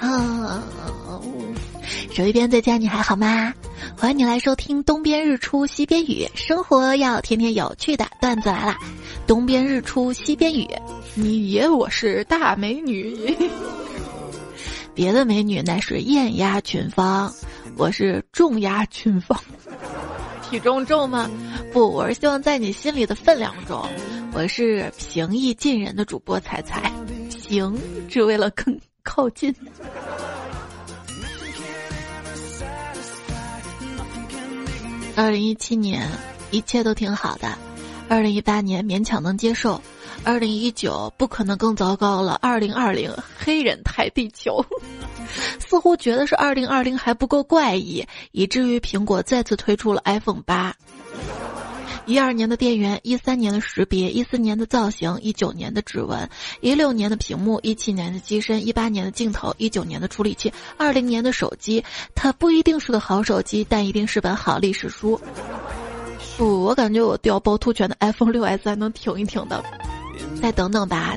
啊，手一边在家，你还好吗？欢迎你来收听《东边日出西边雨》，生活要天天有趣的段子来了。东边日出西边雨，你爷我是大美女，别的美女那是艳压群芳，我是重压群芳。体重重吗？不，我是希望在你心里的分量重。我是平易近人的主播彩彩，行，只为了更靠近。二零一七年一切都挺好的，二零一八年勉强能接受，二零一九不可能更糟糕了，二零二零黑人抬地球。似乎觉得是二零二零还不够怪异，以至于苹果再次推出了 iPhone 八。一二年的电源，一三年的识别，一四年的造型，一九年的指纹，一六年的屏幕，一七年的机身，一八年的镜头，一九年的处理器，二零年的手机。它不一定是个好手机，但一定是本好历史书。不，我感觉我掉趵突泉的 iPhone 六 S 还能挺一挺的。再等等吧。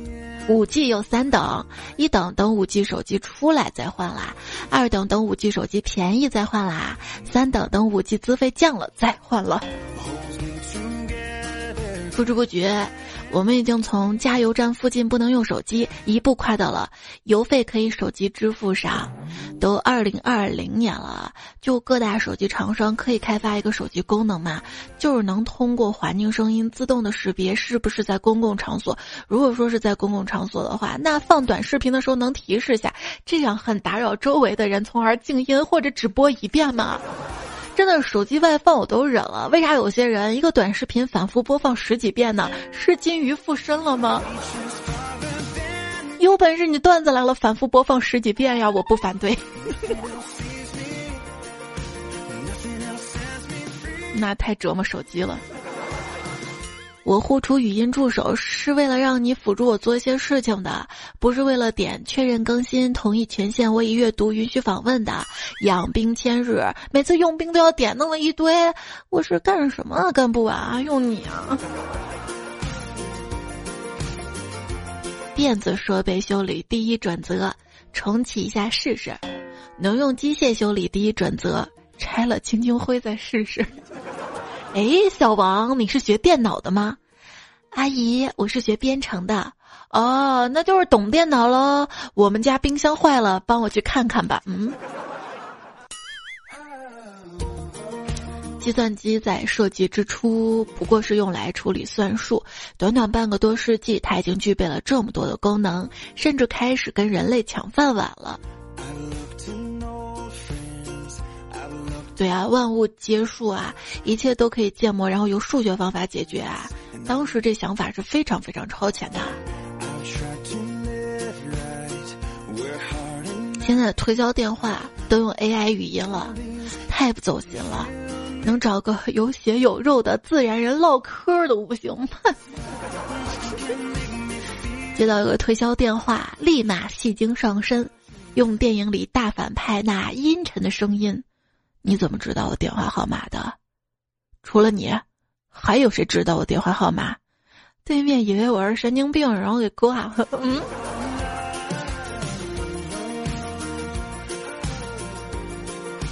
五 G 有三等，一等等五 G 手机出来再换啦，二等等五 G 手机便宜再换啦，三等等五 G 资费降了再换了。不知不觉。我们已经从加油站附近不能用手机，一步跨到了邮费可以手机支付上。都二零二零年了，就各大手机厂商可以开发一个手机功能嘛，就是能通过环境声音自动的识别是不是在公共场所。如果说是在公共场所的话，那放短视频的时候能提示下，这样很打扰周围的人，从而静音或者只播一遍嘛。真的手机外放我都忍了，为啥有些人一个短视频反复播放十几遍呢？是金鱼附身了吗？有本事你段子来了，反复播放十几遍呀！我不反对。那太折磨手机了。我呼出语音助手是为了让你辅助我做一些事情的，不是为了点确认更新、同意权限、我已阅读、允许访问的。养兵千日，每次用兵都要点，那么一堆，我是干什么干不完啊？用你啊！电子设备修理第一准则，重启一下试试；能用机械修理第一准则，拆了清清灰再试试。哎，小王，你是学电脑的吗？阿姨，我是学编程的。哦，那就是懂电脑喽。我们家冰箱坏了，帮我去看看吧。嗯。计算机在设计之初不过是用来处理算术，短短半个多世纪，它已经具备了这么多的功能，甚至开始跟人类抢饭碗了。对啊，万物皆数啊，一切都可以建模，然后用数学方法解决啊。当时这想法是非常非常超前的。现在的推销电话都用 AI 语音了，太不走心了。能找个有血有肉的自然人唠嗑都不行吗？接到一个推销电话，立马戏精上身，用电影里大反派那阴沉的声音。你怎么知道我电话号码的？除了你，还有谁知道我电话号码？对面以为我是神经病，然后给挂了。嗯。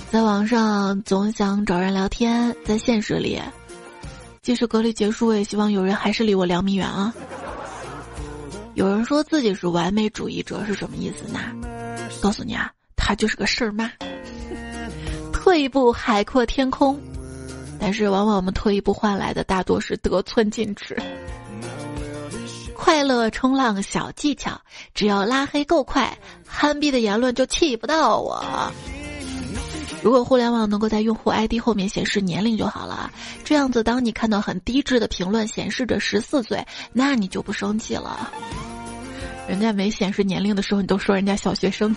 在网上总想找人聊天，在现实里，即使隔离结束，也希望有人还是离我两米远啊。有人说自己是完美主义者，是什么意思呢？告诉你啊，他就是个事儿妈。退一步海阔天空，但是往往我们退一步换来的大多是得寸进尺。快乐冲浪小技巧，只要拉黑够快，憨逼的言论就气不到我。如果互联网能够在用户 ID 后面显示年龄就好了，这样子当你看到很低质的评论显示着十四岁，那你就不生气了。人家没显示年龄的时候，你都说人家小学生。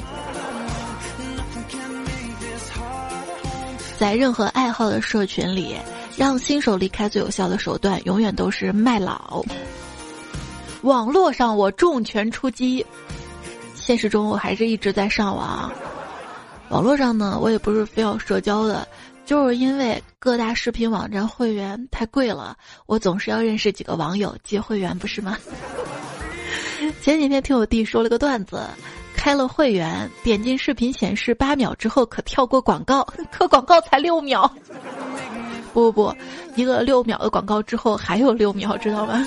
在任何爱好的社群里，让新手离开最有效的手段，永远都是卖老。网络上我重拳出击，现实中我还是一直在上网。网络上呢，我也不是非要社交的，就是因为各大视频网站会员太贵了，我总是要认识几个网友借会员，不是吗？前几天听我弟说了个段子。开了会员，点进视频显示八秒之后可跳过广告，可广告才六秒。不不不，一个六秒的广告之后还有六秒，知道吗？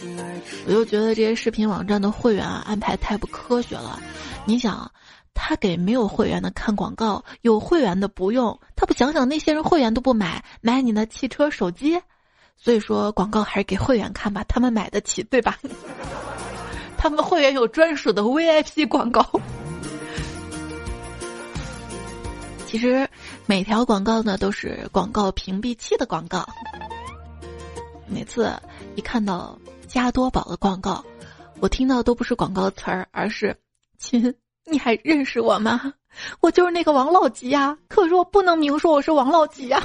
我就觉得这些视频网站的会员啊安排太不科学了。你想，他给没有会员的看广告，有会员的不用，他不想想那些人会员都不买，买你的汽车、手机。所以说广告还是给会员看吧，他们买得起，对吧？他们会员有专属的 VIP 广告。其实每条广告呢都是广告屏蔽器的广告。每次一看到加多宝的广告，我听到都不是广告词儿，而是“亲，你还认识我吗？我就是那个王老吉呀！可是我不能明说我是王老吉呀。”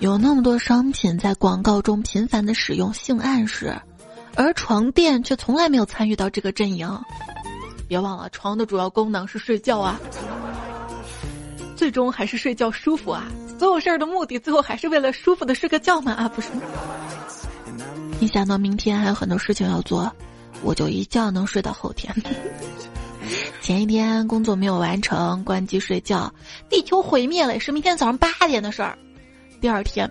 有那么多商品在广告中频繁的使用性暗示，而床垫却从来没有参与到这个阵营。别忘了，床的主要功能是睡觉啊，最终还是睡觉舒服啊。所有事儿的目的，最后还是为了舒服的睡个觉嘛啊，不是？一想到明天还有很多事情要做，我就一觉能睡到后天。前一天工作没有完成，关机睡觉，地球毁灭了也，是明天早上八点的事儿。第二天，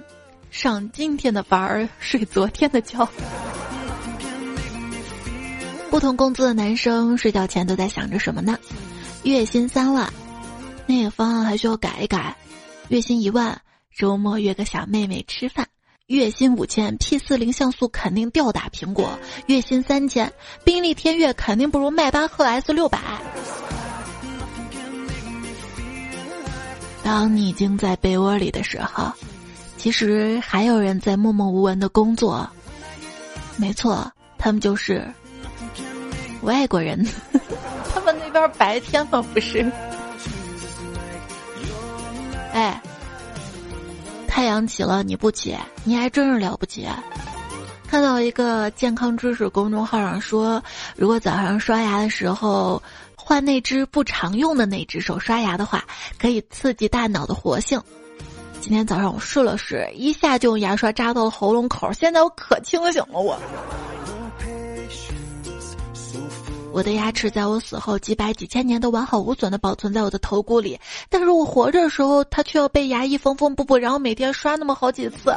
上今天的班儿，睡昨天的觉。不同工资的男生睡觉前都在想着什么呢？月薪三万，那个方案还需要改一改。月薪一万，周末约个小妹妹吃饭。月薪五千，P 四零像素肯定吊打苹果。月薪三千，宾利天越肯定不如迈巴赫 S 六百。当你已经在被窝里的时候。其实还有人在默默无闻的工作，没错，他们就是外国人。他们那边白天吗？不是。哎，太阳起了你不起，你还真是了不起。看到一个健康知识公众号上说，如果早上刷牙的时候换那只不常用的那只手刷牙的话，可以刺激大脑的活性。今天早上我试了试，一下就用牙刷扎到了喉咙口，现在我可清醒了。我，我的牙齿在我死后几百几千年都完好无损的保存在我的头骨里，但是我活着的时候，它却要被牙医缝缝补补，然后每天刷那么好几次。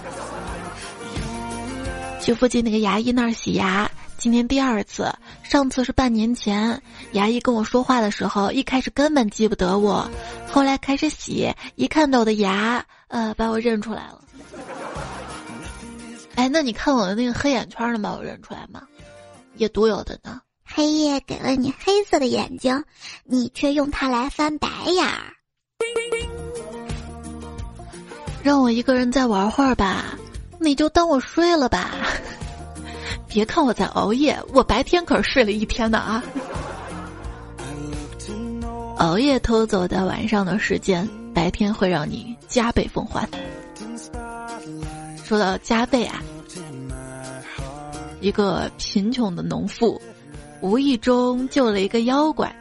去附近那个牙医那儿洗牙。今天第二次，上次是半年前。牙医跟我说话的时候，一开始根本记不得我，后来开始洗，一看到我的牙，呃，把我认出来了。哎，那你看我的那个黑眼圈能把我认出来吗？也独有的呢。黑夜给了你黑色的眼睛，你却用它来翻白眼儿。让我一个人再玩会儿吧，你就当我睡了吧。别看我在熬夜，我白天可是睡了一天的啊！熬夜偷走的晚上的时间，白天会让你加倍奉还。说到加倍啊，一个贫穷的农妇无意中救了一个妖怪，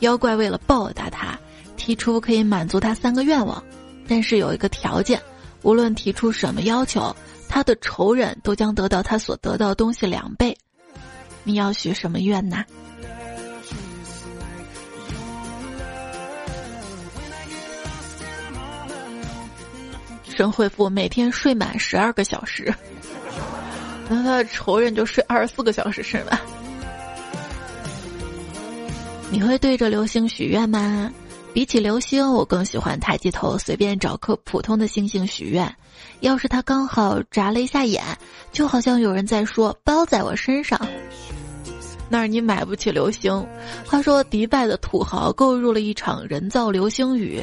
妖怪为了报答他，提出可以满足他三个愿望，但是有一个条件，无论提出什么要求。他的仇人都将得到他所得到东西两倍，你要许什么愿呐？神回复每天睡满十二个小时，那他的仇人就睡二十四个小时是吧？你会对着流星许愿吗？比起流星，我更喜欢抬起头随便找颗普通的星星许愿。要是他刚好眨了一下眼，就好像有人在说“包在我身上”。那儿你买不起流星。话说迪拜的土豪购入了一场人造流星雨。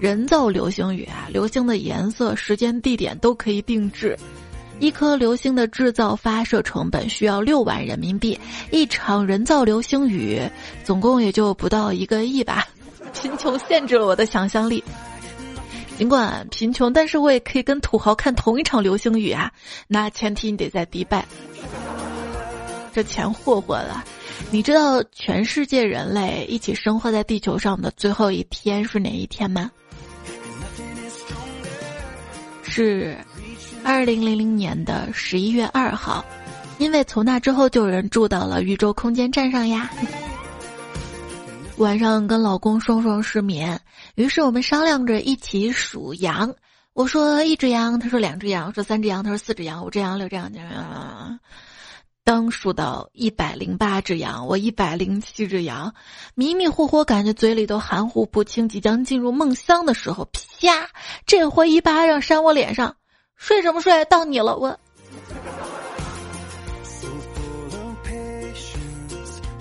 人造流星雨啊，流星的颜色、时间、地点都可以定制。一颗流星的制造发射成本需要六万人民币，一场人造流星雨总共也就不到一个亿吧。贫穷限制了我的想象力。尽管贫穷，但是我也可以跟土豪看同一场流星雨啊！那前提你得在迪拜，这钱霍霍了。你知道全世界人类一起生活在地球上的最后一天是哪一天吗？是二零零零年的十一月二号，因为从那之后就有人住到了宇宙空间站上呀。晚上跟老公双双失眠，于是我们商量着一起数羊。我说一只羊，他说两只羊，说三只羊，他说四只羊，五只羊，六只羊，当数到一百零八只羊，我一百零七只羊，迷迷糊糊感觉嘴里都含糊不清，即将进入梦乡的时候，啪！这回一巴掌扇我脸上，睡什么睡？到你了，我。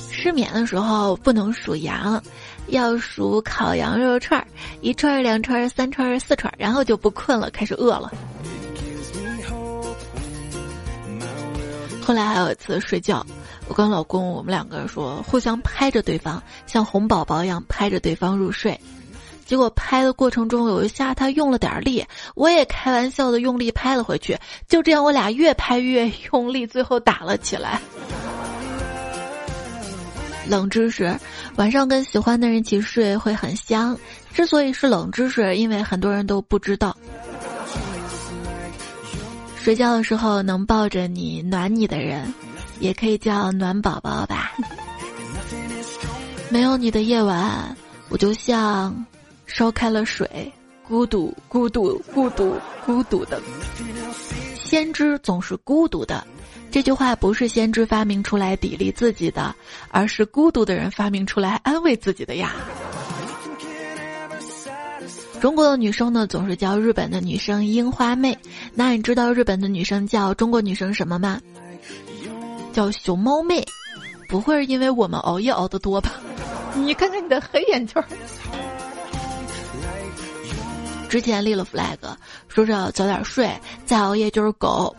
失眠的时候不能数羊，要数烤羊肉串儿，一串、两串、三串、四串儿，然后就不困了，开始饿了。后来还有一次睡觉，我跟老公我们两个说互相拍着对方，像哄宝宝一样拍着对方入睡。结果拍的过程中有一下他用了点力，我也开玩笑的用力拍了回去，就这样我俩越拍越用力，最后打了起来。冷知识：晚上跟喜欢的人一起睡会很香。之所以是冷知识，因为很多人都不知道。睡觉的时候能抱着你暖你的人，也可以叫暖宝宝吧。没有你的夜晚，我就像烧开了水，孤独，孤独，孤独，孤独的。先知总是孤独的。这句话不是先知发明出来砥砺自己的，而是孤独的人发明出来安慰自己的呀。中国的女生呢，总是叫日本的女生樱花妹。那你知道日本的女生叫中国女生什么吗？叫熊猫妹。不会是因为我们熬夜熬得多吧？你看看你的黑眼圈。之前立了 flag，说着早点睡，再熬夜就是狗。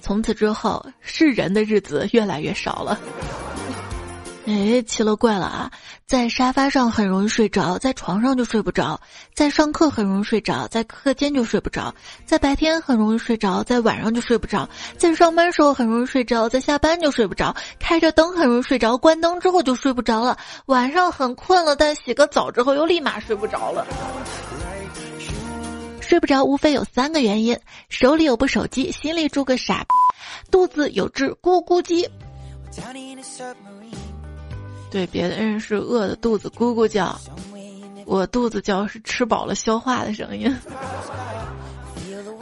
从此之后，是人的日子越来越少了。哎，奇了怪了啊！在沙发上很容易睡着，在床上就睡不着；在上课很容易睡着，在课间就睡不着；在白天很容易睡着，在晚上就睡不着；在上班时候很容易睡着，在下班就睡不着；开着灯很容易睡着，关灯之后就睡不着了；晚上很困了，但洗个澡之后又立马睡不着了。睡不着，无非有三个原因：手里有部手机，心里住个傻，肚子有只咕咕鸡。对，别的人是饿的肚子咕咕叫，我肚子叫是吃饱了消化的声音。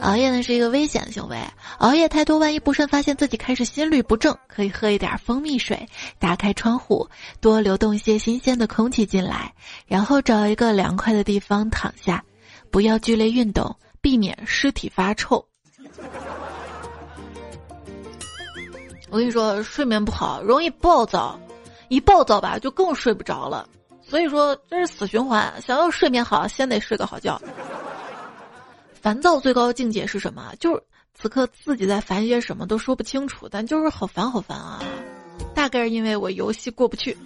熬夜呢是一个危险的行为，熬夜太多，万一不慎发现自己开始心律不正，可以喝一点蜂蜜水，打开窗户，多流动一些新鲜的空气进来，然后找一个凉快的地方躺下。不要剧烈运动，避免尸体发臭。我跟你说，睡眠不好容易暴躁，一暴躁吧就更睡不着了。所以说这是死循环。想要睡眠好，先得睡个好觉。烦躁最高境界是什么？就是此刻自己在烦些什么都说不清楚，但就是好烦好烦啊。大概是因为我游戏过不去。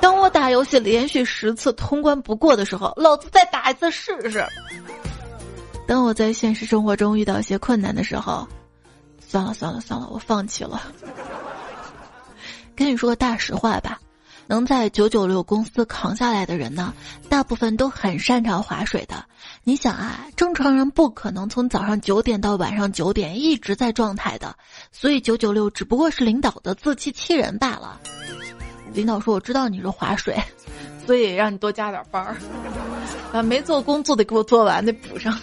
当我打游戏连续十次通关不过的时候，老子再打一次试试。当我在现实生活中遇到一些困难的时候，算了算了算了，我放弃了。跟你说个大实话吧。能在九九六公司扛下来的人呢，大部分都很擅长划水的。你想啊，正常人不可能从早上九点到晚上九点一直在状态的，所以九九六只不过是领导的自欺欺人罢了。领导说：“我知道你是划水，所以让你多加点班儿，把没做工作的给我做完，得补上。”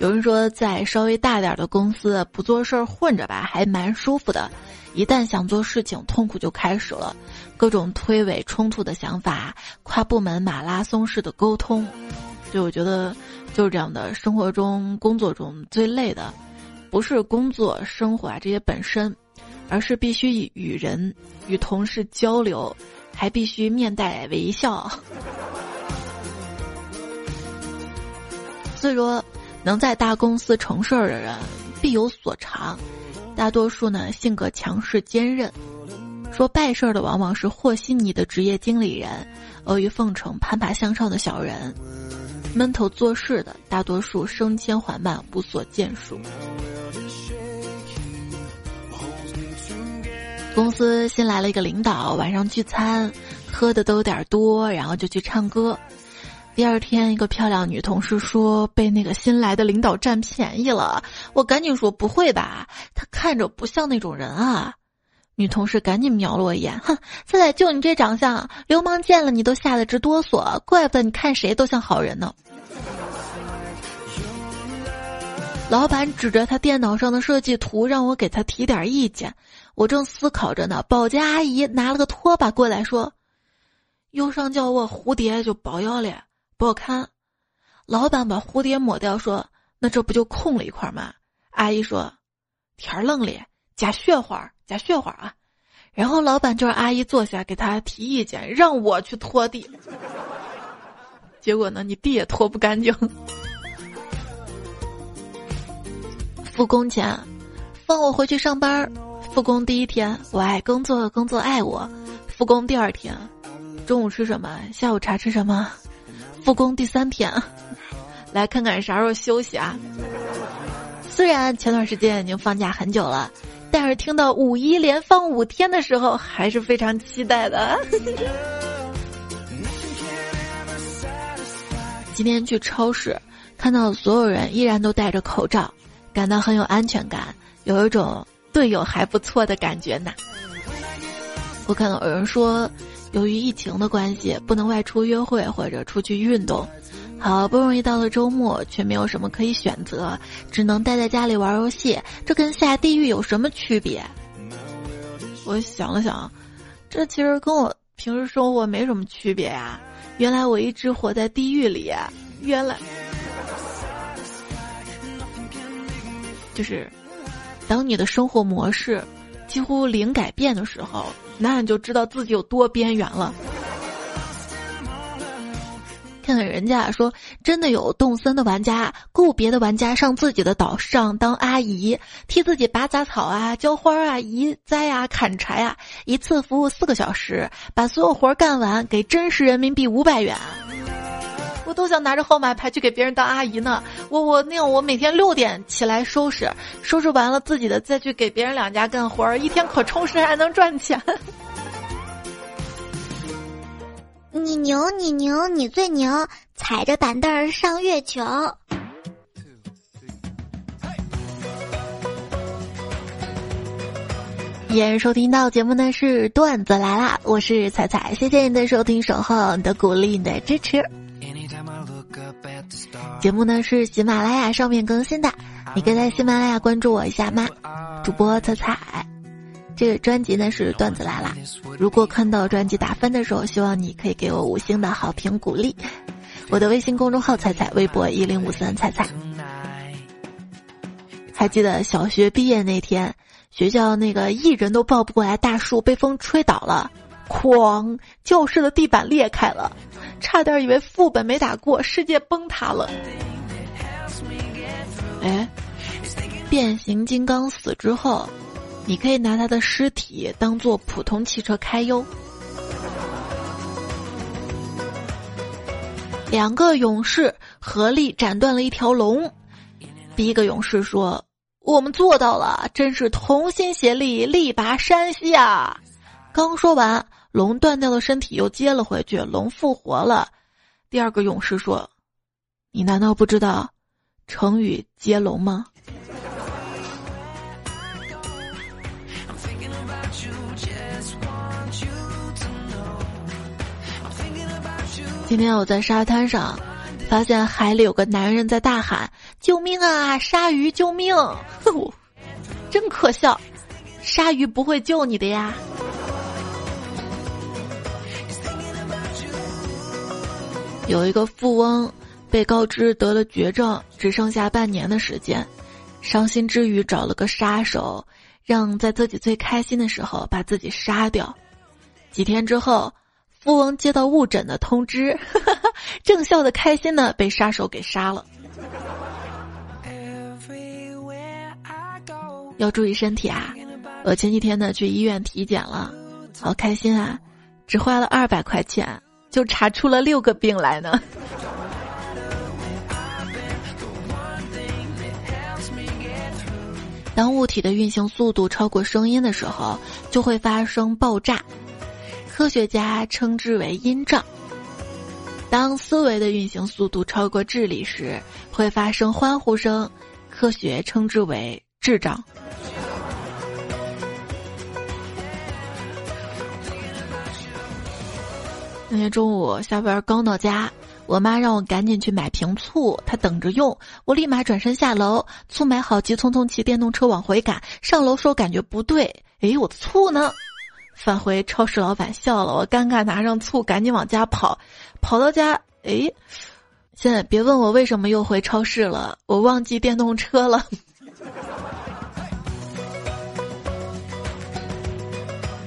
有人说，在稍微大点的公司不做事儿混着吧，还蛮舒服的。一旦想做事情，痛苦就开始了，各种推诿冲突的想法，跨部门马拉松式的沟通，就我觉得就是这样的。生活中、工作中最累的，不是工作、生活啊这些本身，而是必须与人、与同事交流，还必须面带微笑。所以说。能在大公司成事儿的人必有所长，大多数呢性格强势坚韧。说败事儿的往往是和稀泥的职业经理人，阿谀奉承、攀爬向上的小人，闷头做事的大多数升迁缓慢、无所建树。公司新来了一个领导，晚上聚餐，喝的都有点多，然后就去唱歌。第二天，一个漂亮女同事说被那个新来的领导占便宜了，我赶紧说不会吧，他看着不像那种人啊。女同事赶紧瞄了我一眼，哼，现在就你这长相，流氓见了你都吓得直哆嗦，怪不得你看谁都像好人呢。老板指着他电脑上的设计图，让我给他提点意见。我正思考着呢，保洁阿姨拿了个拖把过来，说：“右上角我蝴蝶就不要了，不好看。”老板把蝴蝶抹掉，说：“那这不就空了一块吗？”阿姨说：“天儿愣了，加雪花。”加雪花啊，然后老板就让阿姨坐下给他提意见，让我去拖地。结果呢，你地也拖不干净。复工前，放我回去上班。复工第一天，我爱工作，工作爱我。复工第二天，中午吃什么？下午茶吃什么？复工第三天，来看看啥时候休息啊？虽然前段时间已经放假很久了。但是听到五一连放五天的时候，还是非常期待的。今天去超市，看到所有人依然都戴着口罩，感到很有安全感，有一种队友还不错的感觉呢。我看到有人说，由于疫情的关系，不能外出约会或者出去运动。好不容易到了周末，却没有什么可以选择，只能待在家里玩游戏。这跟下地狱有什么区别？我想了想，这其实跟我平时生活没什么区别呀。原来我一直活在地狱里。原来，就是当你的生活模式几乎零改变的时候，那你就知道自己有多边缘了。看看人家说，真的有动森的玩家雇别的玩家上自己的岛上当阿姨，替自己拔杂草啊、浇花啊、移栽啊、砍柴啊，一次服务四个小时，把所有活干完，给真实人民币五百元。我都想拿着号码牌去给别人当阿姨呢。我我那样，我每天六点起来收拾，收拾完了自己的再去给别人两家干活儿，一天可充实，还能赚钱。你牛，你牛，你最牛！踩着板凳儿上月球。也收听到节目呢是段子来啦，我是彩彩，谢谢你的收听、守候、你的鼓励、你的支持。节目呢是喜马拉雅上面更新的，你可以在喜马拉雅关注我一下吗？主播彩彩。这个专辑呢是段子来啦。如果看到专辑打分的时候，希望你可以给我五星的好评鼓励。我的微信公众号“彩彩”，微博一零五三彩彩。还记得小学毕业那天，学校那个一人都抱不过来大树被风吹倒了，哐！教室的地板裂开了，差点以为副本没打过，世界崩塌了。哎，变形金刚死之后。你可以拿他的尸体当做普通汽车开哟。两个勇士合力斩断了一条龙。第一个勇士说：“我们做到了，真是同心协力，力拔山兮啊！”刚说完，龙断掉的身体又接了回去，龙复活了。第二个勇士说：“你难道不知道成语接龙吗？”今天我在沙滩上，发现海里有个男人在大喊：“救命啊！鲨鱼救命！” 真可笑，鲨鱼不会救你的呀。有一个富翁被告知得了绝症，只剩下半年的时间，伤心之余找了个杀手，让在自己最开心的时候把自己杀掉。几天之后。富翁接到误诊的通知，正笑得开心的被杀手给杀了。要注意身体啊！我前几天呢去医院体检了，好开心啊！只花了二百块钱就查出了六个病来呢。当物体的运行速度超过声音的时候，就会发生爆炸。科学家称之为音障。当思维的运行速度超过智力时，会发生欢呼声，科学称之为智障。那天中午下班刚到家，我妈让我赶紧去买瓶醋，她等着用。我立马转身下楼，醋买好，急匆匆骑电动车往回赶。上楼时候感觉不对，哎，我的醋呢？返回超市，老板笑了，我尴尬拿上醋，赶紧往家跑。跑到家，哎，现在别问我为什么又回超市了，我忘记电动车了。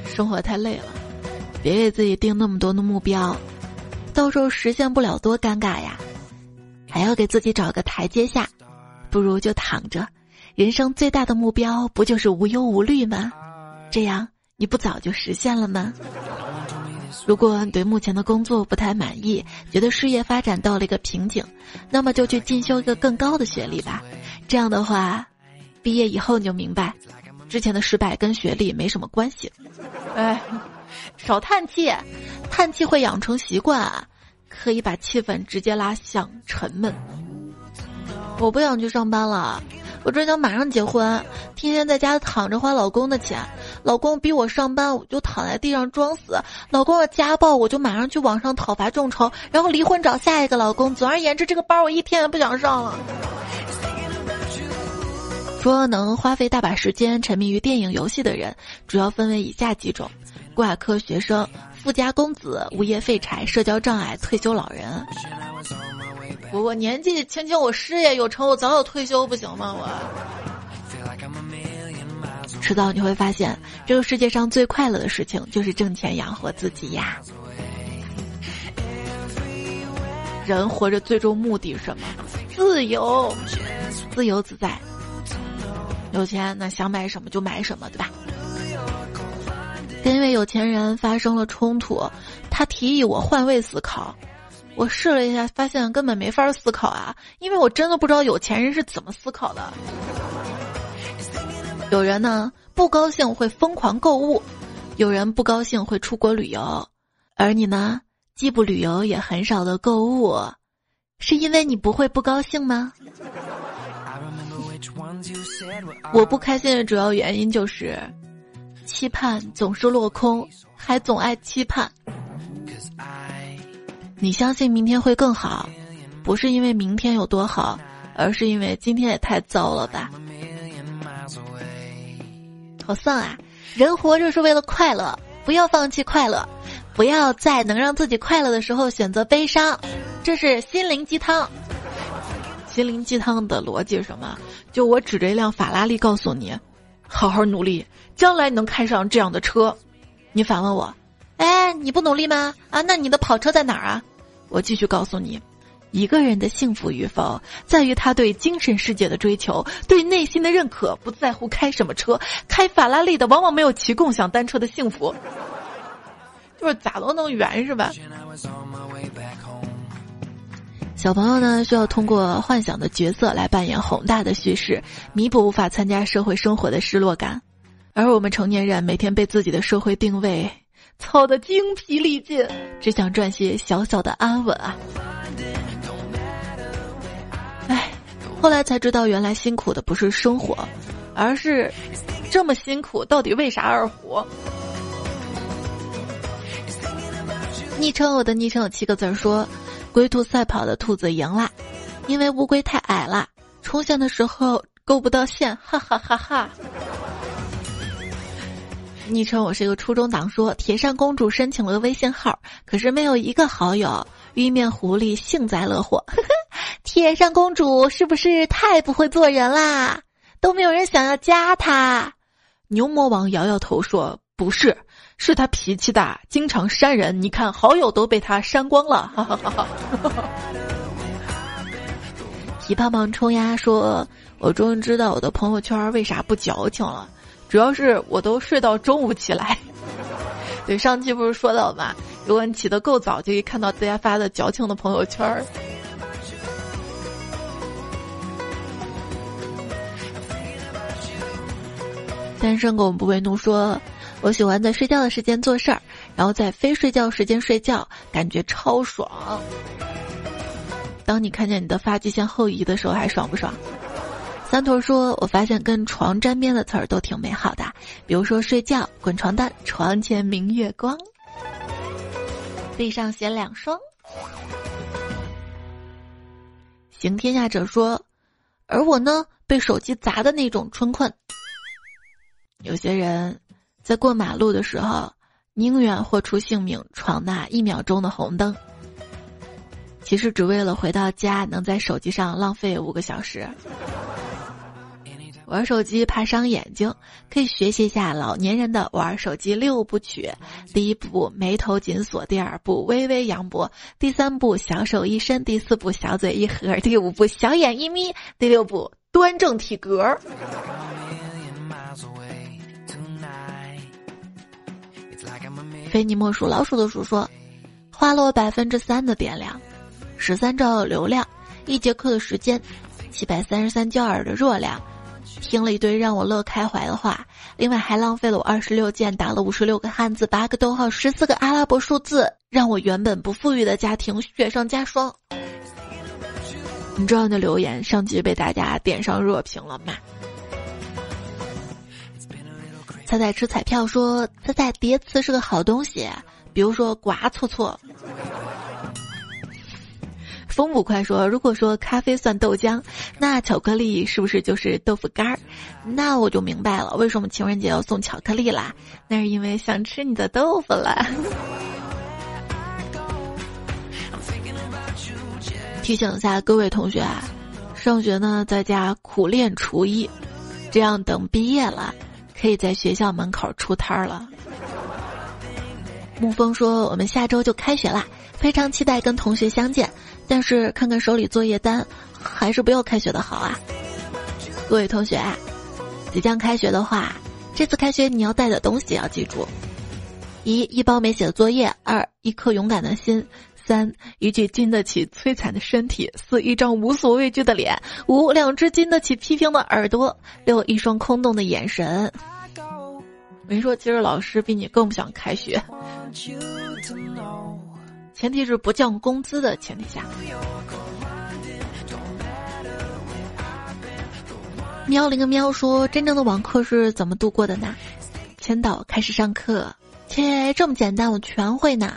生活太累了。别给自己定那么多的目标，到时候实现不了多尴尬呀！还要给自己找个台阶下，不如就躺着。人生最大的目标不就是无忧无虑吗？这样你不早就实现了吗？如果你对目前的工作不太满意，觉得事业发展到了一个瓶颈，那么就去进修一个更高的学历吧。这样的话，毕业以后你就明白，之前的失败跟学历没什么关系。哎。少叹气，叹气会养成习惯，可以把气氛直接拉向沉闷。我不想去上班了，我只想马上结婚，天天在家躺着花老公的钱。老公逼我上班，我就躺在地上装死。老公要家暴，我就马上去网上讨伐众筹，然后离婚找下一个老公。总而言之，这个班我一天也不想上了。说能花费大把时间沉迷于电影游戏的人，主要分为以下几种。挂科学生、富家公子、无业废柴、社交障碍、退休老人。我我年纪轻轻，我事业有成，我早有退休不行吗？我迟早你会发现，这个世界上最快乐的事情就是挣钱养活自己呀。人活着最终目的是什么？自由，自由自在。有钱那想买什么就买什么，对吧？跟一位有钱人发生了冲突，他提议我换位思考，我试了一下，发现根本没法思考啊，因为我真的不知道有钱人是怎么思考的。有人呢不高兴会疯狂购物，有人不高兴会出国旅游，而你呢既不旅游也很少的购物，是因为你不会不高兴吗？我不开心的主要原因就是。期盼总是落空，还总爱期盼。你相信明天会更好，不是因为明天有多好，而是因为今天也太糟了吧？好丧啊！人活着是为了快乐，不要放弃快乐，不要在能让自己快乐的时候选择悲伤。这是心灵鸡汤。心灵鸡汤的逻辑是什么？就我指着一辆法拉利告诉你，好好努力。将来能开上这样的车，你反问我，哎，你不努力吗？啊，那你的跑车在哪儿啊？我继续告诉你，一个人的幸福与否，在于他对精神世界的追求，对内心的认可，不在乎开什么车。开法拉利的往往没有骑共享单车的幸福，就是咋都能圆是吧？小朋友呢，需要通过幻想的角色来扮演宏大的叙事，弥补无法参加社会生活的失落感。而我们成年人每天被自己的社会定位操得精疲力尽，只想赚些小小的安稳啊！哎，后来才知道，原来辛苦的不是生活，而是这么辛苦到底为啥而活？昵称我的昵称有七个字儿，说龟兔赛跑的兔子赢了，因为乌龟太矮了，冲线的时候够不到线，哈哈哈哈。昵称我是一个初中党，说铁扇公主申请了微信号，可是没有一个好友。玉面狐狸幸灾乐祸，铁扇公主是不是太不会做人啦？都没有人想要加她。牛魔王摇摇头说：“不是，是他脾气大，经常删人。你看好友都被他删光了。”哈哈哈哈皮胖胖冲鸭说：“我终于知道我的朋友圈为啥不矫情了。”主要是我都睡到中午起来，对上期不是说到吗？如果你起得够早，就可以看到大家发的矫情的朋友圈。单身狗不为奴说，我喜欢在睡觉的时间做事儿，然后在非睡觉时间睡觉，感觉超爽。当你看见你的发际线后移的时候，还爽不爽？三头说：“我发现跟床沾边的词儿都挺美好的，比如说睡觉、滚床单、床前明月光，地上写两双。”行天下者说：“而我呢，被手机砸的那种春困。”有些人，在过马路的时候，宁愿豁出性命闯那一秒钟的红灯，其实只为了回到家能在手机上浪费五个小时。玩手机怕伤眼睛，可以学习一下老年人的玩手机六部曲：第一步眉头紧锁，第二步微微扬脖，第三步小手一伸，第四步小嘴一合，第五步小眼一眯，第六步端正体格。非你莫属，老鼠的鼠说，花了我百分之三的电量，十三兆流量，一节课的时间，七百三十三焦耳的热量。听了一堆让我乐开怀的话，另外还浪费了我二十六键，打了五十六个汉字，八个逗号，十四个阿拉伯数字，让我原本不富裕的家庭雪上加霜。你知道你的留言上集被大家点上热评了吗？他在吃彩票说他在叠词是个好东西，比如说刮错错。风不快说：“如果说咖啡算豆浆，那巧克力是不是就是豆腐干儿？那我就明白了，为什么情人节要送巧克力啦？那是因为想吃你的豆腐了。”提醒一下各位同学啊，上学呢在家苦练厨艺，这样等毕业了，可以在学校门口出摊儿了。沐风说：“我们下周就开学啦，非常期待跟同学相见。”但是看看手里作业单，还是不要开学的好啊！各位同学，即将开学的话，这次开学你要带的东西要记住：一一包没写的作业；二一颗勇敢的心；三一具经得起摧残的身体；四一张无所畏惧的脸；五两只经得起批评的耳朵；六一双空洞的眼神。我跟你说，其实老师比你更不想开学。前提是不降工资的前提下。喵了个喵说：“真正的网课是怎么度过的呢？”千岛开始上课，切，这么简单，我全会呢。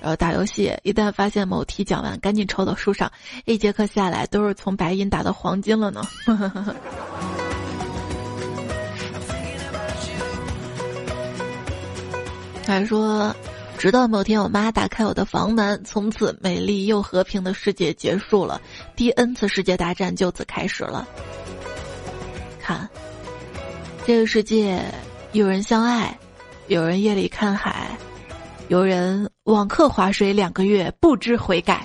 然后打游戏，一旦发现某题讲完，赶紧抄到书上，一节课下来都是从白银打到黄金了呢。还说。直到某天，我妈打开我的房门，从此美丽又和平的世界结束了，第 N 次世界大战就此开始了。看，这个世界，有人相爱，有人夜里看海，有人网课划水两个月不知悔改。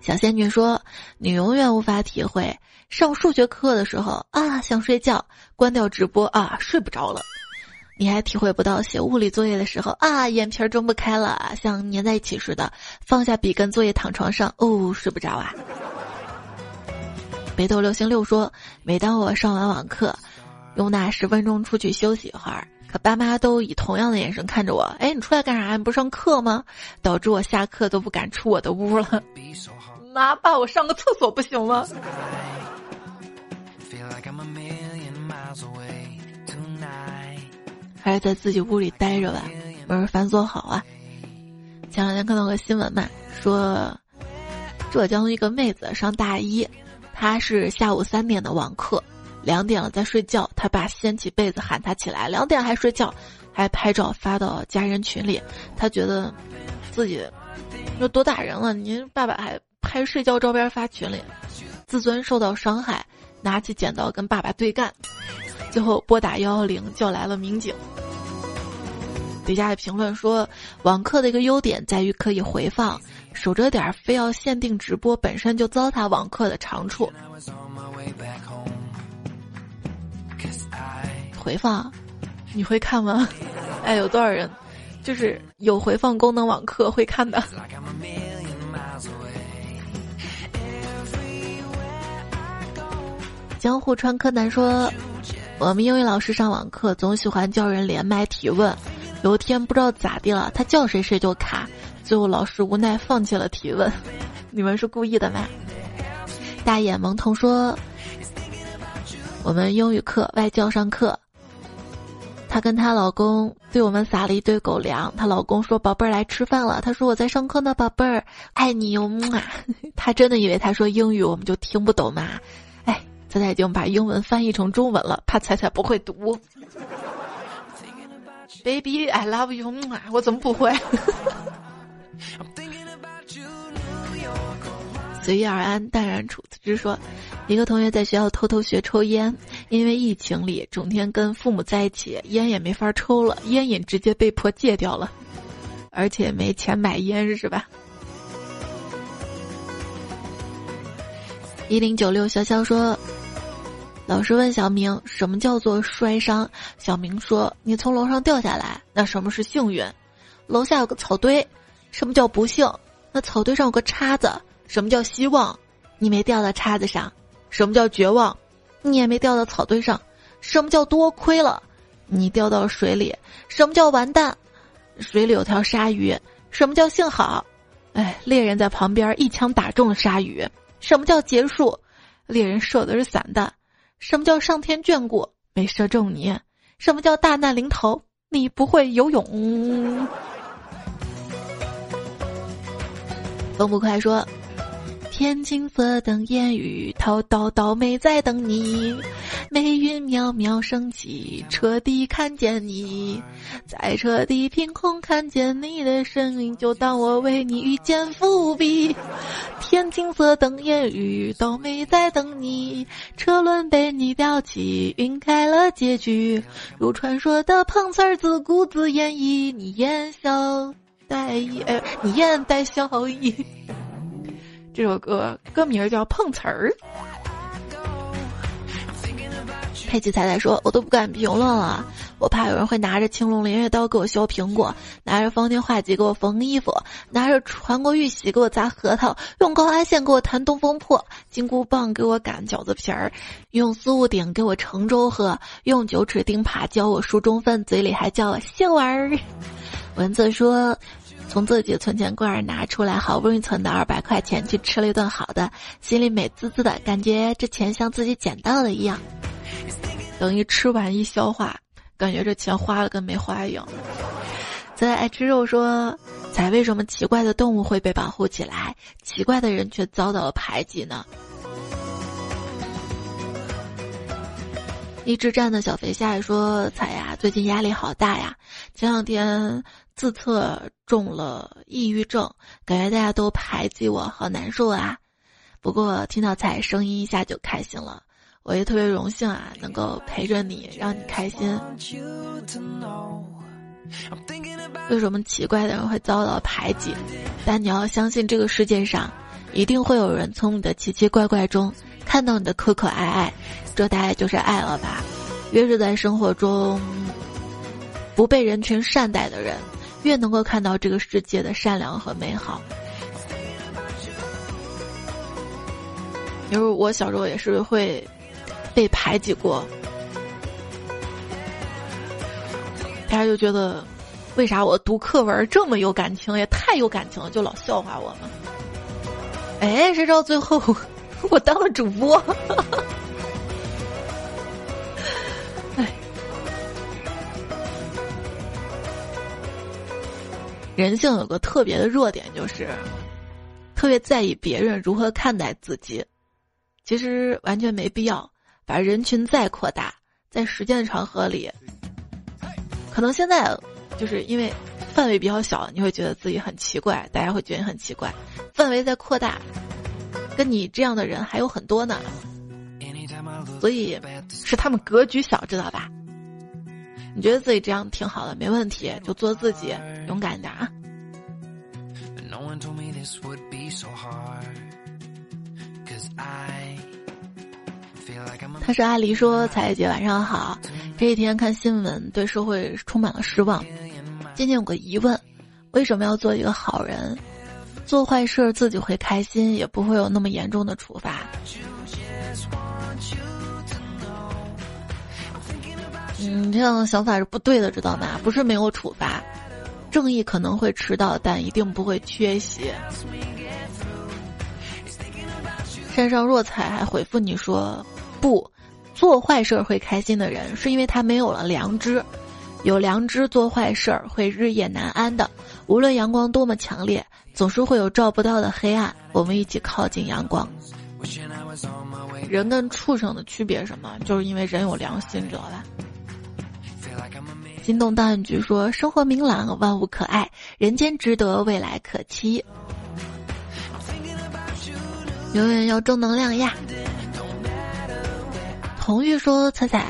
小仙女说：“你永远无法体会上数学课的时候啊，想睡觉，关掉直播啊，睡不着了。”你还体会不到写物理作业的时候啊，眼皮儿睁不开了，像粘在一起似的。放下笔跟作业躺床上，哦，睡不着啊。北斗流星六说，每当我上完网课，用那十分钟出去休息一会儿，可爸妈都以同样的眼神看着我。哎，你出来干啥？你不上课吗？导致我下课都不敢出我的屋了。妈，爸，我上个厕所不行吗？还是在自己屋里待着吧，门反锁好啊。前两天看到个新闻嘛，说浙江一个妹子上大一，她是下午三点的网课，两点了在睡觉，他爸掀起被子喊他起来，两点还睡觉，还拍照发到家人群里。他觉得自己都多大人了，您爸爸还拍睡觉照片发群里，自尊受到伤害，拿起剪刀跟爸爸对干。最后拨打幺幺零叫来了民警。底下的评论说，网课的一个优点在于可以回放，守着点非要限定直播，本身就糟蹋网课的长处。回放，你会看吗？哎，有多少人就是有回放功能网课会看的？江户川柯南说。我们英语老师上网课总喜欢叫人连麦提问，有一天不知道咋地了，他叫谁谁就卡，最后老师无奈放弃了提问。你们是故意的吗？大眼萌童说，我们英语课外教上课。她跟她老公对我们撒了一堆狗粮，她老公说：“宝贝儿来吃饭了。”她说：“我在上课呢，宝贝儿，爱你哟。”嘛，他真的以为他说英语我们就听不懂嘛？哎，彩彩已经把英文翻译成中文了，怕彩彩不会读。Baby, I love you，嘛，我怎么不会？随遇而安，淡然处之。说，一个同学在学校偷偷学抽烟，因为疫情里整天跟父母在一起，烟也没法抽了，烟瘾直接被迫戒掉了，而且没钱买烟，是吧？一零九六潇潇说，老师问小明什么叫做摔伤，小明说你从楼上掉下来，那什么是幸运？楼下有个草堆，什么叫不幸？那草堆上有个叉子。什么叫希望？你没掉到叉子上。什么叫绝望？你也没掉到草堆上。什么叫多亏了？你掉到水里。什么叫完蛋？水里有条鲨鱼。什么叫幸好？哎，猎人在旁边一枪打中了鲨鱼。什么叫结束？猎人射的是散弹。什么叫上天眷顾？没射中你。什么叫大难临头？你不会游泳。风不快说。天青色等烟雨，滔滔倒霉在等你。美云渺渺升起，彻底看见你，在彻底凭空看见你的身影，就当我为你遇见伏笔。天青色等烟雨，倒霉在等你。车轮被你吊起，晕开了结局。如传说的碰瓷儿，自顾自演绎，你言笑带意，哎，你言带笑意。这首歌歌名叫《碰瓷儿》。佩奇彩彩说：“我都不敢评论了，我怕有人会拿着青龙偃月刀给我削苹果，拿着方天画戟给我缝衣服，拿着传国玉玺给我砸核桃，用高压线给我弹东风破，金箍棒给我擀饺子皮儿，用丝雾顶给我盛粥喝，用九齿钉耙教我梳中分，嘴里还叫我杏儿。”蚊子说。从自己的存钱罐拿出来，好不容易存的二百块钱，去吃了一顿好的，心里美滋滋的，感觉这钱像自己捡到的一样。等一吃完一消化，感觉这钱花了跟没花一样。在爱吃肉说，在为什么奇怪的动物会被保护起来，奇怪的人却遭到了排挤呢？一直站的小肥虾说：“彩呀，最近压力好大呀，前两天。”自测中了抑郁症，感觉大家都排挤我，好难受啊！不过听到彩声音一下就开心了，我也特别荣幸啊，能够陪着你，让你开心。为什么奇怪的人会遭到排挤？但你要相信，这个世界上一定会有人从你的奇奇怪怪中看到你的可可爱爱，这大概就是爱了吧？越是在生活中不被人群善待的人。越能够看到这个世界的善良和美好。因为我小时候也是会被排挤过，大家就觉得为啥我读课文这么有感情，也太有感情了，就老笑话我们。哎，谁知道最后 我当了主播。人性有个特别的弱点，就是特别在意别人如何看待自己。其实完全没必要，把人群再扩大，在时间的长河里，可能现在就是因为范围比较小，你会觉得自己很奇怪，大家会觉得很奇怪。范围在扩大，跟你这样的人还有很多呢，所以是他们格局小，知道吧？你觉得自己这样挺好的，没问题，就做自己，勇敢点啊！他是阿狸说：“彩姐晚上好，这一天看新闻，对社会充满了失望。渐渐有个疑问：为什么要做一个好人？做坏事自己会开心，也不会有那么严重的处罚。”嗯，这样的想法是不对的，知道吗？不是没有处罚，正义可能会迟到，但一定不会缺席。山上若彩还回复你说：“不做坏事会开心的人，是因为他没有了良知。有良知做坏事儿会日夜难安的。无论阳光多么强烈，总是会有照不到的黑暗。我们一起靠近阳光。人跟畜生的区别什么？就是因为人有良心，知道吧？”心动档案局说：“生活明朗，万物可爱，人间值得，未来可期。”永远要正能量呀！童玉说：“彩彩，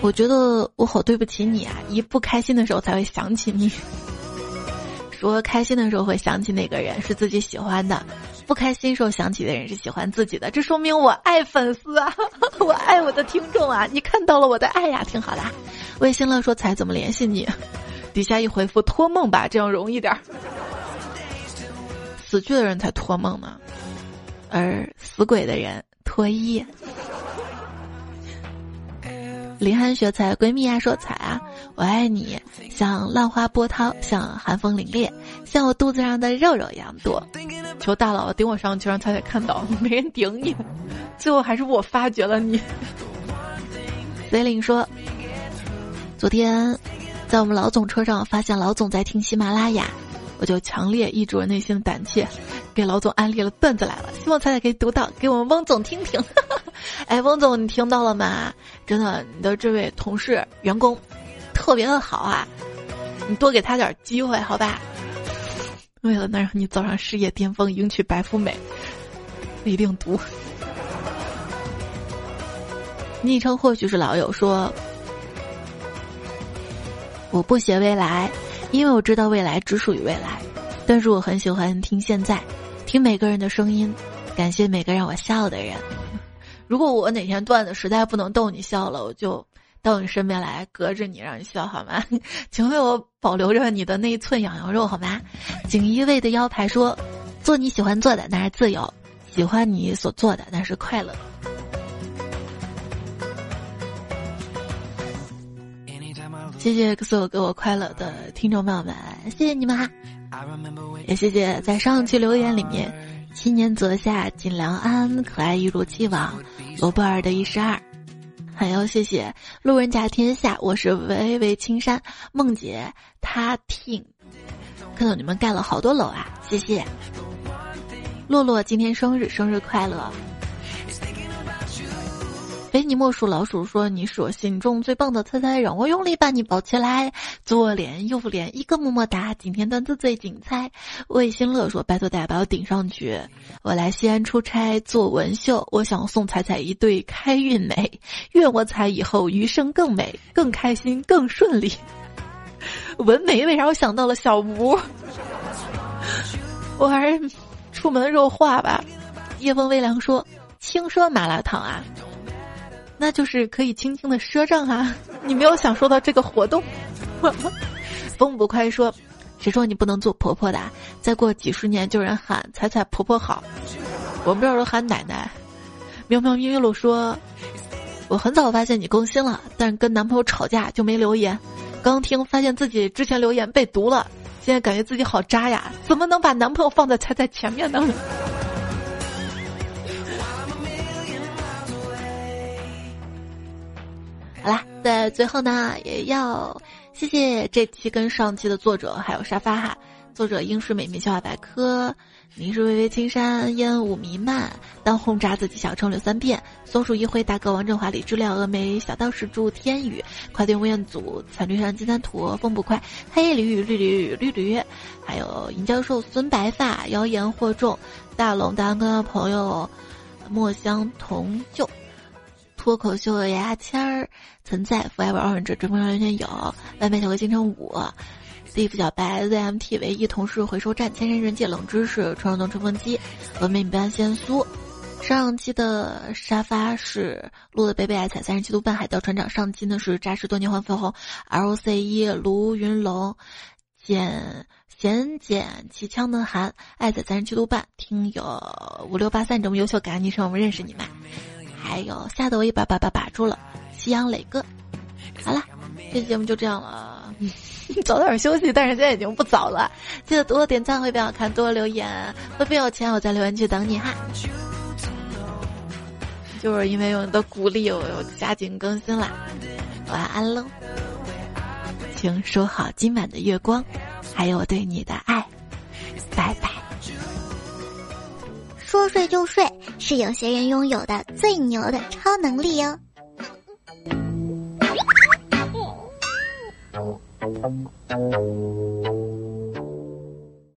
我觉得我好对不起你啊！一不开心的时候才会想起你，说开心的时候会想起那个人是自己喜欢的，不开心时候想起的人是喜欢自己的。这说明我爱粉丝啊，我爱我的听众啊！你看到了我的爱呀，挺好的。”魏新乐说：“彩怎么联系你？” 底下一回复：“托梦吧，这样容易点儿。”死去的人才托梦呢。而死鬼的人脱衣。林寒雪彩闺蜜啊，说彩啊，我爱你，像浪花波涛，像寒风凛冽，像我肚子上的肉肉一样多。求大佬顶我上去，让彩彩看到，没人顶你。最后还是我发掘了你。雷凌说，昨天在我们老总车上发现老总在听喜马拉雅。我就强烈抑制了内心的胆怯，给老总安利了段子来了，希望彩彩可以读到，给我们翁总听听。哎，翁总，你听到了吗？真的，你的这位同事员工特别的好啊，你多给他点机会，好吧？为了能让你走上事业巅峰，迎娶白富美，一定读。昵称或许是老友说，我不写未来。因为我知道未来只属于未来，但是我很喜欢听现在，听每个人的声音，感谢每个让我笑的人。如果我哪天段子实在不能逗你笑了，我就到你身边来，隔着你让你笑好吗？请为我保留着你的那一寸羊羊肉好吗？锦衣卫的腰牌说：“做你喜欢做的那是自由，喜欢你所做的那是快乐。”谢谢所有给我快乐的听众朋友们，谢谢你们哈！也谢谢在上期留言里面，新年泽下锦良安可爱一如既往，罗布尔的一十二，还要谢谢路人甲天下，我是巍巍青山梦姐，他听，看到你们盖了好多楼啊，谢谢！洛洛今天生日，生日快乐！非你莫属，老鼠说你是我心中最棒的猜猜，让我用力把你抱起来，左脸右脸一个么么哒，今天段子最精彩。魏新乐说拜托大家把我顶上去，我来西安出差做纹绣，我想送彩彩一对开运美，愿我彩以后余生更美、更开心、更顺利。纹眉为啥我想到了小吴？我还是出门的时候画吧。夜风微凉说轻奢麻辣烫啊。那就是可以轻轻的赊账啊！你没有享受到这个活动。风不快说：“谁说你不能做婆婆的？再过几十年就有人喊彩彩婆婆好，我们这儿都喊奶奶。”喵喵咪咪露说：“我很早发现你更新了，但是跟男朋友吵架就没留言。刚听发现自己之前留言被读了，现在感觉自己好渣呀！怎么能把男朋友放在彩彩前面呢？”在最后呢，也要谢谢这期跟上期的作者还有沙发哈。作者英式美名笑话百科，你是微微青山烟雾弥漫，当轰炸自己小城柳三遍，松鼠一回大哥王振华李知了峨眉小道士祝天宇快点吴彦祖彩绿山金三图风不快黑夜鲤鱼绿鲤绿鲤，还有银教授孙白发谣言惑众大龙大哥朋友墨香铜旧。脱口秀的牙签儿存在，forever orange 追风少年有外卖小哥京城五，Steve 小白 ZMT 唯一同事回收站千山人界冷知识传说中吹风机，文明般鲜酥。上期的沙发是录的贝贝爱踩三十七度半海盗船长，上期呢是扎实多年黄飞鸿，LC 一卢云龙，简简简气枪的韩爱踩三十七度半，听友五六八三这么优秀，感恩昵称我们认识你们。还有吓得我一把把把把住了，夕阳磊哥。好了，这节目就这样了，早点休息。但是现在已经不早了，记得多多点赞会变好看，多留言。会变有钱，我在留言区等你哈。就是因为有你的鼓励，我又加紧更新啦。晚安喽，请收好今晚的月光，还有我对你的爱。拜拜。说睡就睡是有些人拥有的最牛的超能力哦。